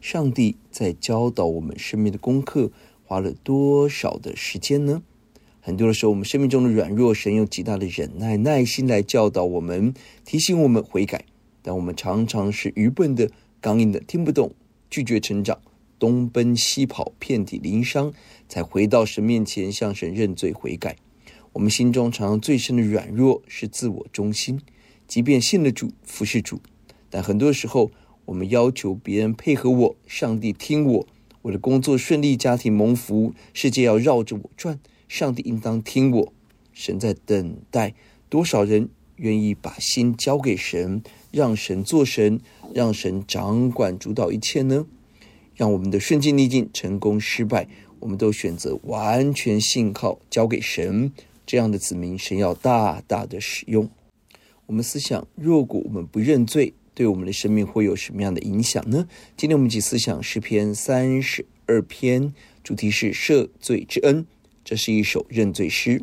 上帝在教导我们生命的功课，花了多少的时间呢？很多的时候，我们生命中的软弱，神用极大的忍耐、耐心来教导我们，提醒我们悔改。但我们常常是愚笨的、刚硬的，听不懂，拒绝成长，东奔西跑，遍体鳞伤，才回到神面前，向神认罪悔改。我们心中常常最深的软弱是自我中心，即便信了主、服侍主，但很多时候我们要求别人配合我，上帝听我，我的工作顺利，家庭蒙福，世界要绕着我转，上帝应当听我。神在等待多少人愿意把心交给神，让神做神，让神掌管主导一切呢？让我们的顺境逆境、成功失败，我们都选择完全信靠，交给神。这样的子民，神要大大的使用。我们思想，如果我们不认罪，对我们的生命会有什么样的影响呢？今天我们一起思想诗篇三十二篇，主题是赦罪之恩。这是一首认罪诗。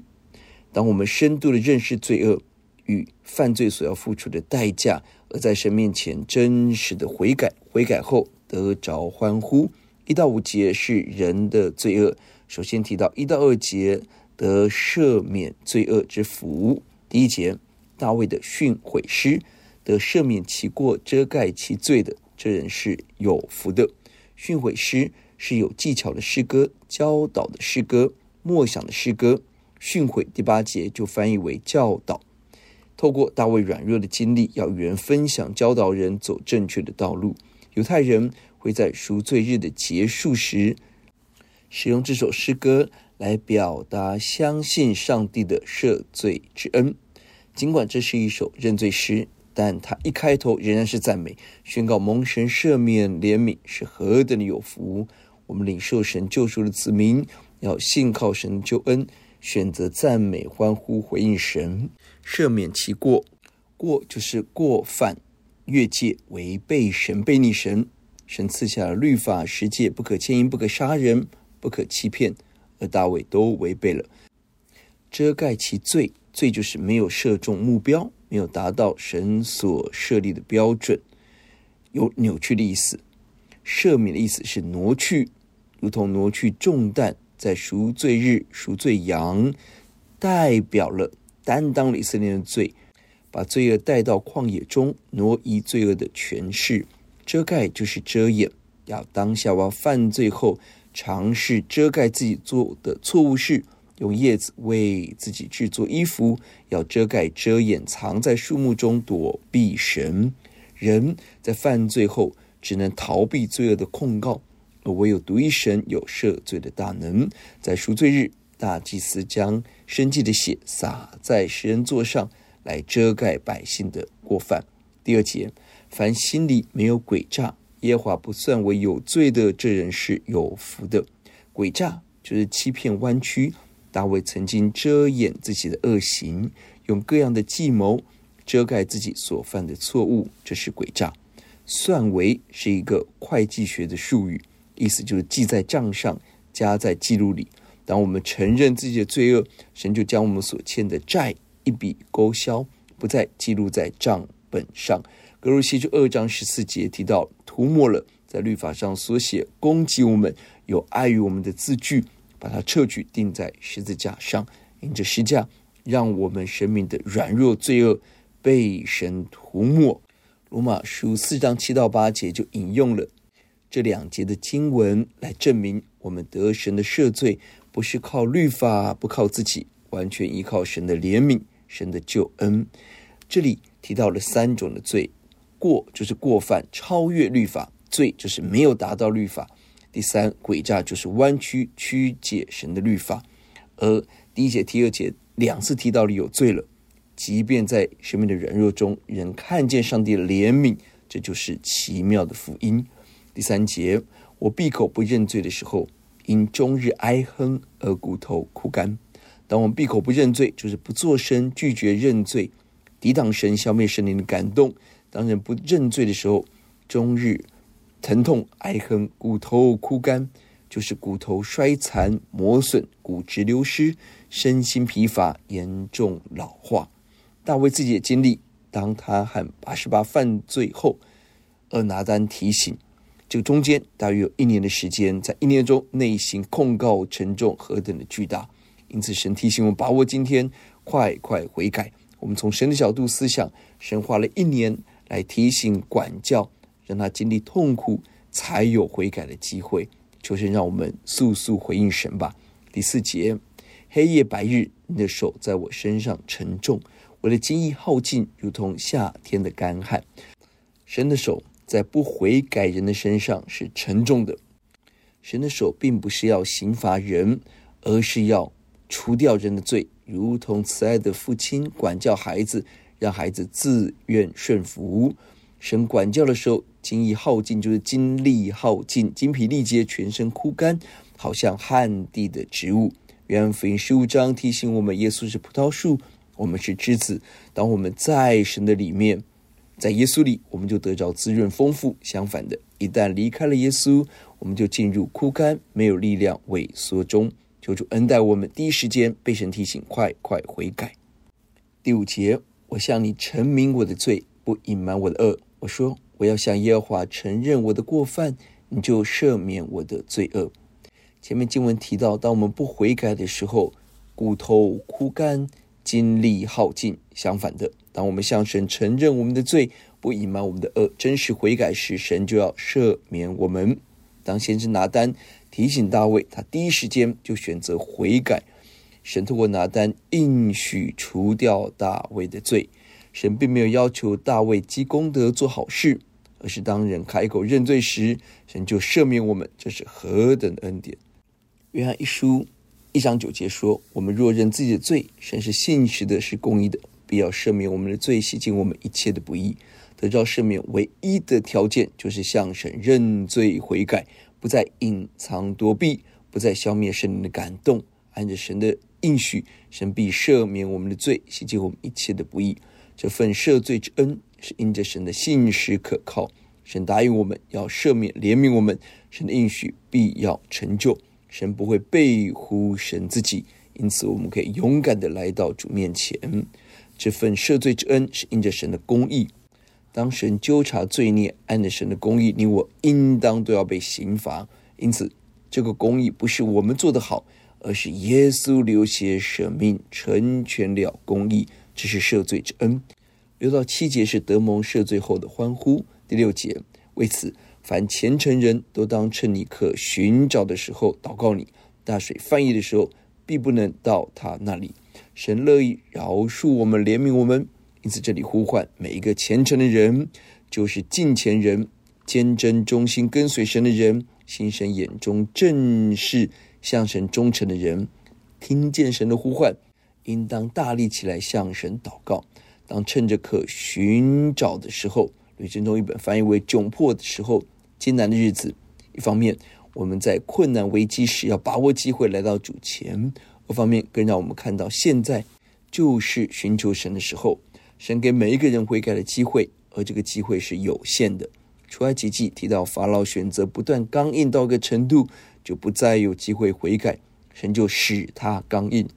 当我们深度的认识罪恶与犯罪所要付出的代价，而在神面前真实的悔改，悔改后得着欢呼。一到五节是人的罪恶。首先提到一到二节。得赦免罪恶之福。第一节，大卫的训诲诗，得赦免其过、遮盖其罪的，这人是有福的。训诲诗是有技巧的诗歌，教导的诗歌，默想的诗歌。训诲第八节就翻译为教导。透过大卫软弱的经历，要与人分享，教导人走正确的道路。犹太人会在赎罪日的结束时，使用这首诗歌。来表达相信上帝的赦罪之恩。尽管这是一首认罪诗，但他一开头仍然是赞美，宣告蒙神赦免怜悯是何等的有福。我们领受神救赎的子民，要信靠神救恩，选择赞美欢呼回应神，赦免其过。过就是过犯、越界、违背神、悖逆神。神赐下了律法十诫：不可奸淫，不可杀人，不可欺骗。而大卫都违背了，遮盖其罪，罪就是没有射中目标，没有达到神所设立的标准，有扭曲的意思。赦免的意思是挪去，如同挪去重担，在赎罪日赎罪羊，代表了担当了以色列的罪，把罪恶带到旷野中，挪移罪恶的权势。遮盖就是遮掩，要当夏娃犯罪后。尝试遮盖自己做的错误事，用叶子为自己制作衣服，要遮盖、遮掩、藏在树木中躲避神。人在犯罪后只能逃避罪恶的控告，而唯有独一神有赦罪的大能。在赎罪日，大祭司将生祭的血洒在石人座上来遮盖百姓的过犯。第二节，凡心里没有诡诈。耶和华不算为有罪的，这人是有福的。诡诈就是欺骗弯曲。大卫曾经遮掩自己的恶行，用各样的计谋遮盖自己所犯的错误，这是诡诈。算为是一个会计学的术语，意思就是记在账上，加在记录里。当我们承认自己的罪恶，神就将我们所欠的债一笔勾销，不再记录在账本上。歌罗西就二章十四节提到，涂抹了在律法上所写攻击我们、有碍于我们的字句，把它撤去，钉在十字架上。因着十架，让我们生命的软弱罪恶被神涂抹。罗马书四章七到八节就引用了这两节的经文来证明，我们得神的赦罪，不是靠律法，不靠自己，完全依靠神的怜悯、神的救恩。这里提到了三种的罪：过就是过犯，超越律法；罪就是没有达到律法；第三，诡诈就是弯曲曲解神的律法。而第一节、第二节两次提到了有罪了，即便在生命的软弱中，仍看见上帝的怜悯，这就是奇妙的福音。第三节，我闭口不认罪的时候，因终日哀哼而骨头枯干。当我们闭口不认罪，就是不作声，拒绝认罪，抵挡神，消灭神灵的感动。当人不认罪的时候，终日疼痛哀恨，骨头枯干，就是骨头衰残磨损，骨质流失，身心疲乏，严重老化。大卫自己也经历，当他和八十八犯罪后，厄拿单提醒。这个中间大约有一年的时间，在一年中内心控告沉重何等的巨大，因此神提醒我们把握今天，快快悔改。我们从神的角度思想，神花了一年来提醒管教，让他经历痛苦，才有悔改的机会。求神让我们速速回应神吧。第四节，黑夜白日，你的手在我身上沉重，我的精力耗尽，如同夏天的干旱。神的手。在不悔改人的身上是沉重的。神的手并不是要刑罚人，而是要除掉人的罪，如同慈爱的父亲管教孩子，让孩子自愿顺服。神管教的时候，精液耗尽，就是精力耗尽，精疲力竭，全身枯干，好像旱地的植物。约翰福音十五章提醒我们：耶稣是葡萄树，我们是枝子。当我们在神的里面。在耶稣里，我们就得着滋润丰富；相反的，一旦离开了耶稣，我们就进入枯干、没有力量、萎缩中。求主恩待我们，第一时间被神提醒，快快悔改。第五节，我向你陈明我的罪，不隐瞒我的恶。我说，我要向耶和华承认我的过犯，你就赦免我的罪恶。前面经文提到，当我们不悔改的时候，骨头枯干。精力耗尽。相反的，当我们向神承认我们的罪，不隐瞒我们的恶，真实悔改时，神就要赦免我们。当先知拿单提醒大卫，他第一时间就选择悔改。神透过拿单应许除掉大卫的罪。神并没有要求大卫积功德做好事，而是当人开口认罪时，神就赦免我们。这是何等的恩典！约翰一书。一章九节说：“我们若认自己的罪，神是信实的，是公义的，必要赦免我们的罪，洗净我们一切的不义。得到赦免唯一的条件，就是向神认罪悔改，不再隐藏躲避，不再消灭圣灵的感动。按着神的应许，神必赦免我们的罪，洗净我们一切的不义。这份赦罪之恩，是因着神的信实可靠。神答应我们要赦免、怜悯我们，神的应许必要成就。”神不会背乎神自己，因此我们可以勇敢地来到主面前。这份赦罪之恩是因着神的公义。当神纠察罪孽，按着神的公义，你我应当都要被刑罚。因此，这个公义不是我们做得好，而是耶稣流血舍命，成全了公义。这是赦罪之恩。六到七节是德蒙赦罪后的欢呼。第六节为此。凡虔诚人都当趁你可寻找的时候祷告你。大水泛溢的时候，必不能到他那里。神乐意饶恕我们，怜悯我们，因此这里呼唤每一个虔诚的人，就是敬虔人，坚贞忠心跟随神的人，心神眼中正视向神忠诚的人，听见神的呼唤，应当大力起来向神祷告。当趁着可寻找的时候，吕振中译本翻译为窘迫的时候。艰难的日子，一方面我们在困难危机时要把握机会来到主前；二方面更让我们看到现在就是寻求神的时候。神给每一个人悔改的机会，而这个机会是有限的。出埃及记提到法老选择不断刚硬到个程度，就不再有机会悔改，神就使他刚硬。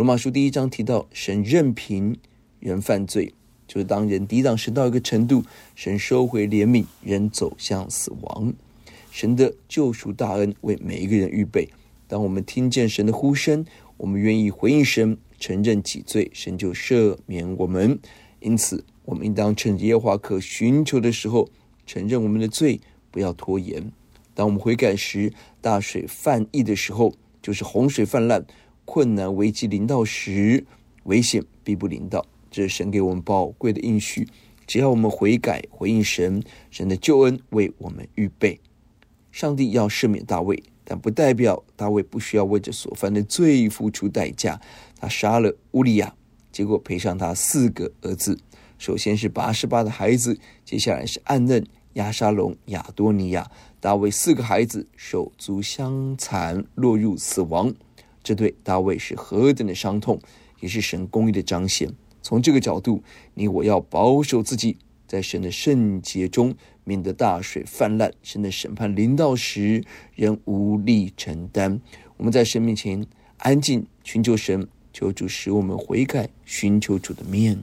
罗马书第一章提到神任凭人犯罪。就是当人抵挡神到一个程度，神收回怜悯，人走向死亡。神的救赎大恩为每一个人预备。当我们听见神的呼声，我们愿意回应神，承认己罪，神就赦免我们。因此，我们应当趁耶和华可寻求的时候，承认我们的罪，不要拖延。当我们悔改时，大水泛溢的时候，就是洪水泛滥、困难危机临到时，危险必不临到。这是神给我们宝贵的应许。只要我们悔改、回应神，神的救恩为我们预备。上帝要赦免大卫，但不代表大卫不需要为这所犯的罪付出代价。他杀了乌利亚，结果赔上他四个儿子。首先是八十八的孩子，接下来是暗嫩、押沙龙、亚多尼亚。大卫四个孩子手足相残，落入死亡。这对大卫是何等的伤痛，也是神公义的彰显。从这个角度，你我要保守自己，在神的圣洁中，免得大水泛滥，神的审判临到时，人无力承担。我们在神面前安静寻求神，求主使我们悔改，寻求主的面。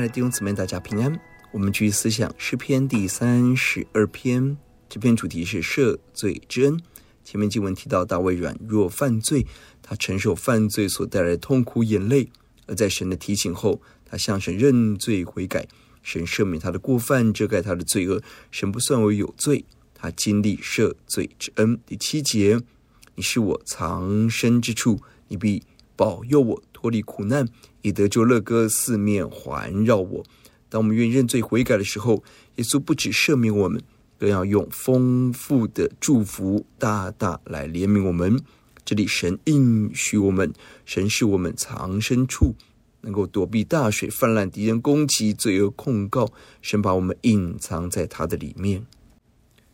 爱的弟兄姊妹，大家平安。我们继续思想诗篇第三十二篇，这篇主题是赦罪之恩。前面经文提到大卫软弱犯罪，他承受犯罪所带来的痛苦眼泪，而在神的提醒后，他向神认罪悔改，神赦免他的过犯，遮盖他的罪恶，神不算为有罪，他经历赦罪之恩。第七节，你是我藏身之处，你必保佑我脱离苦难。以得救乐歌四面环绕我。当我们愿认罪悔改的时候，耶稣不止赦免我们，更要用丰富的祝福大大来怜悯我们。这里神应许我们，神是我们藏身处，能够躲避大水泛滥、敌人攻击、罪恶控告。神把我们隐藏在他的里面，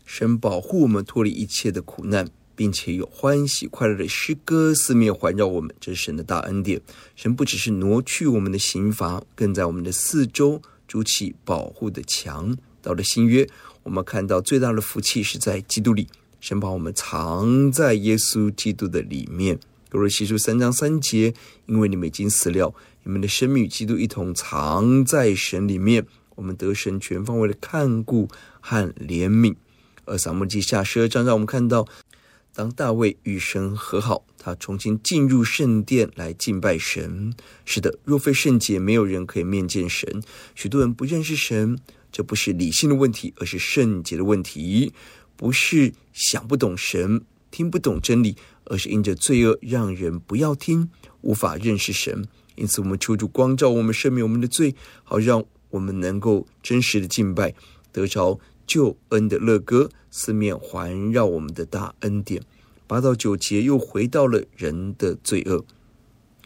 神保护我们脱离一切的苦难。并且有欢喜快乐的诗歌四面环绕我们，这是神的大恩典。神不只是挪去我们的刑罚，更在我们的四周筑起保护的墙。到了新约，我们看到最大的福气是在基督里，神把我们藏在耶稣基督的里面。歌罗西书三章三节，因为你们已经死了，你们的生命与基督一同藏在神里面，我们得神全方位的看顾和怜悯。而撒母记下十二章让我们看到。当大卫与神和好，他重新进入圣殿来敬拜神。是的，若非圣洁，没有人可以面见神。许多人不认识神，这不是理性的问题，而是圣洁的问题。不是想不懂神，听不懂真理，而是因着罪恶，让人不要听，无法认识神。因此，我们求主光照我们，赦免我们的罪，好让我们能够真实的敬拜，得着救恩的乐歌。四面环绕我们的大恩典，八到九节又回到了人的罪恶，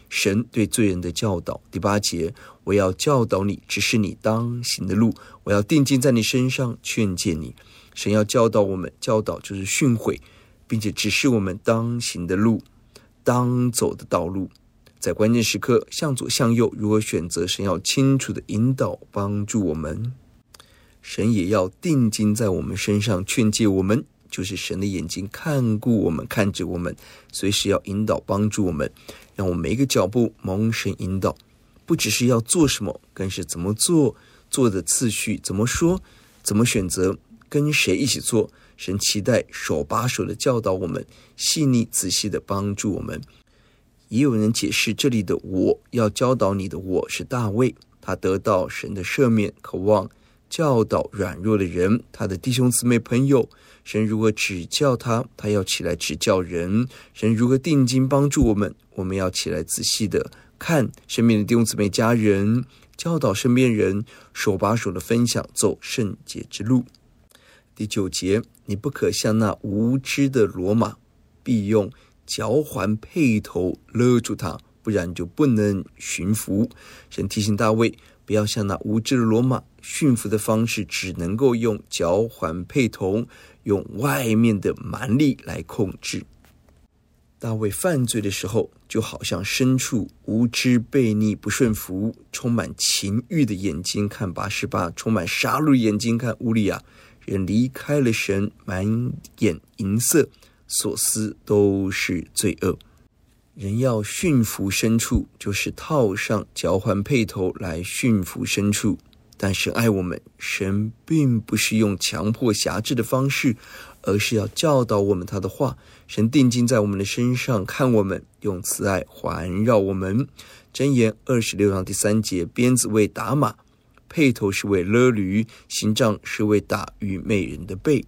神对罪人的教导。第八节，我要教导你，指示你当行的路，我要定睛在你身上，劝诫你。神要教导我们，教导就是训诲，并且指示我们当行的路，当走的道路，在关键时刻向左向右如何选择，神要清楚的引导帮助我们。神也要定睛在我们身上，劝诫我们，就是神的眼睛看顾我们，看着我们，随时要引导帮助我们，让我们每一个脚步蒙神引导，不只是要做什么，更是怎么做，做的次序，怎么说，怎么选择，跟谁一起做。神期待手把手的教导我们，细腻仔细的帮助我们。也有人解释这里的“我要教导你的我”是大卫，他得到神的赦免，渴望。教导软弱的人，他的弟兄姊妹朋友，神如何指教他，他要起来指教人。神如何定睛帮助我们，我们要起来仔细的看身边的弟兄姊妹、家人，教导身边人，手把手的分享，走圣洁之路。第九节，你不可像那无知的骡马，必用嚼环配头勒住他，不然就不能驯服。神提醒大卫。不要像那无知的罗马，驯服的方式只能够用脚环配同，用外面的蛮力来控制。大卫犯罪的时候，就好像身处无知、悖逆、不顺服，充满情欲的眼睛看拔示巴，充满杀戮眼睛看乌利亚，人离开了神，满眼淫色，所思都是罪恶。人要驯服牲畜，就是套上交换配头来驯服牲畜。但神爱我们，神并不是用强迫辖制的方式，而是要教导我们他的话。神定睛在我们的身上，看我们，用慈爱环绕我们。箴言二十六章第三节：鞭子为打马，配头是为勒驴，刑杖是为打愚昧人的背。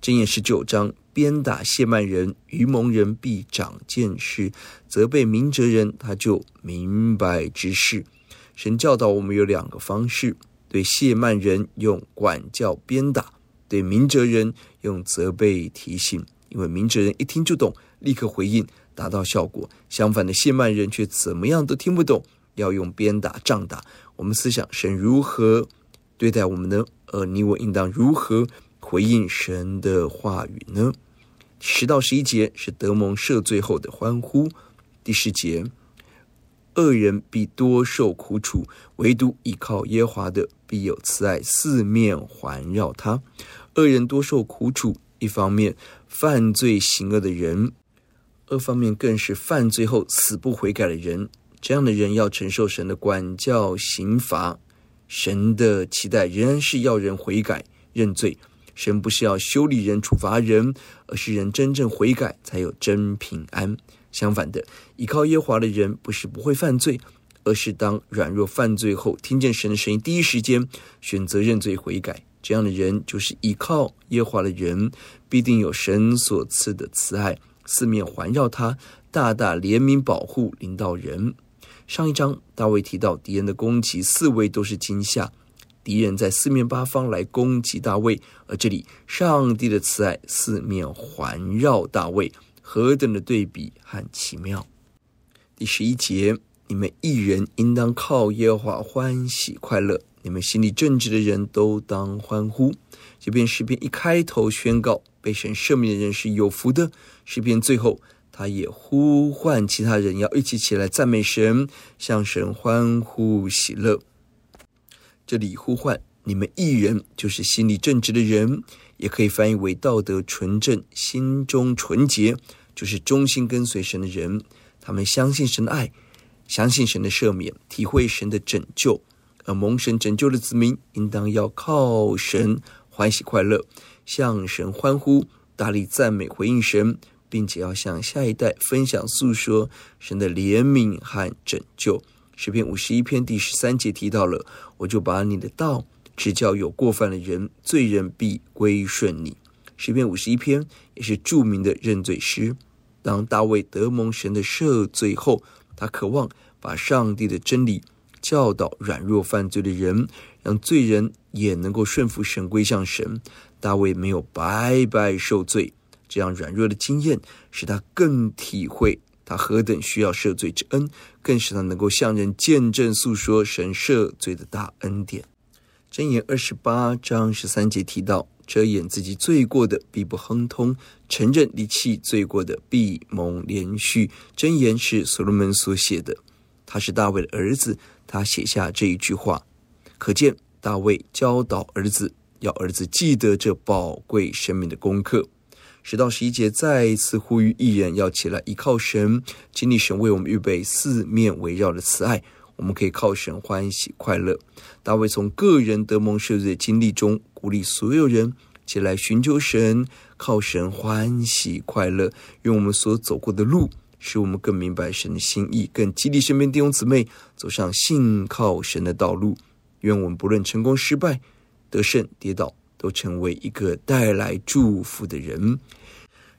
箴言十九章。鞭打谢曼人，愚蒙人必长见识；责备明哲人，他就明白知事。神教导我们有两个方式：对谢曼人用管教鞭打，对明哲人用责备提醒。因为明哲人一听就懂，立刻回应，达到效果；相反的，谢曼人却怎么样都听不懂，要用鞭打、杖打。我们思想神如何对待我们呢？而你我应当如何回应神的话语呢？十到十一节是德蒙赦罪后的欢呼。第十节，恶人必多受苦楚，唯独依靠耶华的必有慈爱四面环绕他。恶人多受苦楚，一方面犯罪行恶的人，二方面更是犯罪后死不悔改的人。这样的人要承受神的管教刑罚。神的期待仍然是要人悔改认罪。神不是要修理人、处罚人，而是人真正悔改才有真平安。相反的，依靠耶和华的人不是不会犯罪，而是当软弱犯罪后，听见神的声音，第一时间选择认罪悔改。这样的人就是依靠耶和华的人，必定有神所赐的慈爱，四面环绕他，大大怜悯保护领导人。上一章大卫提到敌人的攻击，四围都是惊吓。敌人在四面八方来攻击大卫，而这里上帝的慈爱四面环绕大卫，何等的对比和奇妙！第十一节，你们一人应当靠耶和华欢喜快乐，你们心里正直的人都当欢呼。这篇诗篇一开头宣告被神赦免的人是有福的，诗篇最后他也呼唤其他人要一起起来赞美神，向神欢呼喜乐。这里呼唤你们一人，就是心里正直的人，也可以翻译为道德纯正、心中纯洁，就是忠心跟随神的人。他们相信神的爱，相信神的赦免，体会神的拯救。而蒙神拯救的子民，应当要靠神欢喜快乐，向神欢呼，大力赞美回应神，并且要向下一代分享诉说神的怜悯和拯救。诗篇五十一篇第十三节提到了，我就把你的道指教有过犯的人，罪人必归顺你。诗篇五十一篇也是著名的认罪诗。当大卫得蒙神的赦罪后，他渴望把上帝的真理教导软弱犯罪的人，让罪人也能够顺服神归向神。大卫没有白白受罪，这样软弱的经验使他更体会。他何等需要赦罪之恩，更使他能够向人见证诉说神赦罪的大恩典。箴言二十八章十三节提到：遮掩自己罪过的必不亨通，承认离弃罪过的必蒙怜恤。箴言是所罗门所写的，他是大卫的儿子，他写下这一句话，可见大卫教导儿子，要儿子记得这宝贵生命的功课。十到十一节再一次呼吁艺人要起来依靠神，经历神为我们预备四面围绕的慈爱，我们可以靠神欢喜快乐。大卫从个人得蒙赦罪的经历中，鼓励所有人起来寻求神，靠神欢喜快乐。愿我们所走过的路，使我们更明白神的心意，更激励身边弟兄姊妹走上信靠神的道路。愿我们不论成功失败、得胜跌倒，都成为一个带来祝福的人。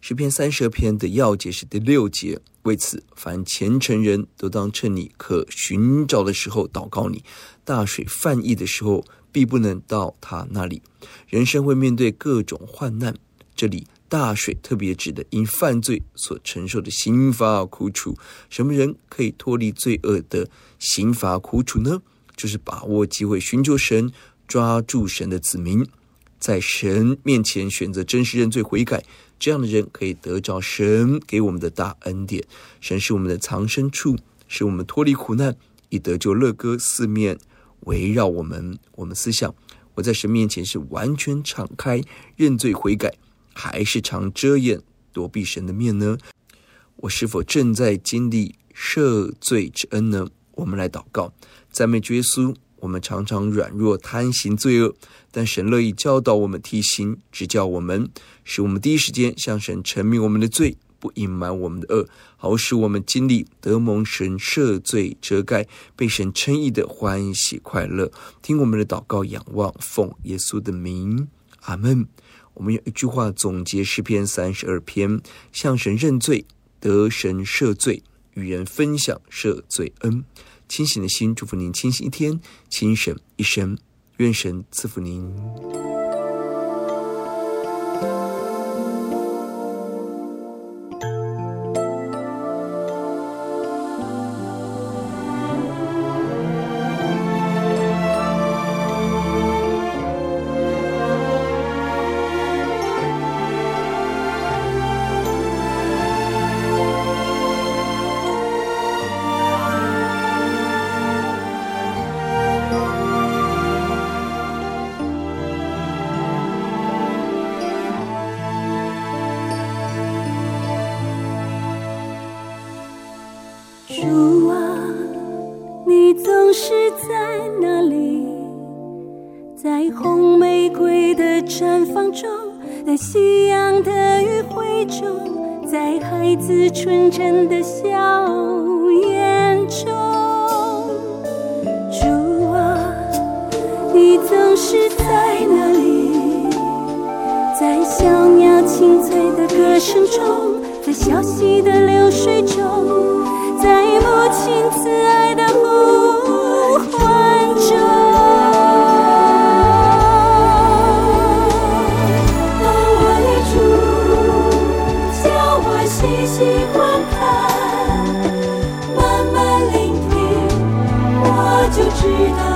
诗篇三十二篇的要节是第六节，为此，凡虔诚人都当趁你可寻找的时候祷告你。大水泛溢的时候，必不能到他那里。人生会面对各种患难，这里大水特别指的因犯罪所承受的刑罚苦楚。什么人可以脱离罪恶的刑罚苦楚呢？就是把握机会寻求神，抓住神的子民。在神面前选择真实认罪悔改，这样的人可以得着神给我们的大恩典。神是我们的藏身处，使我们脱离苦难，以得救乐歌四面围绕我们。我们思想：我在神面前是完全敞开认罪悔改，还是常遮掩躲避神的面呢？我是否正在经历赦罪之恩呢？我们来祷告，赞美耶稣。我们常常软弱贪行罪恶，但神乐意教导我们、提醒、指教我们，使我们第一时间向神陈明我们的罪，不隐瞒我们的恶，好使我们经历得蒙神赦罪遮盖，被神称义的欢喜快乐。听我们的祷告，仰望奉耶稣的名，阿门。我们用一句话总结诗篇三十二篇：向神认罪，得神赦罪，与人分享赦罪恩。清醒的心，祝福您清醒一天，清醒一生，愿神赐福您。孩子纯真的笑眼中，主啊，你总是在那里，在小鸟清脆的歌声中，在小溪的流水中，在母亲慈爱的呼细细观看慢慢聆听我就知道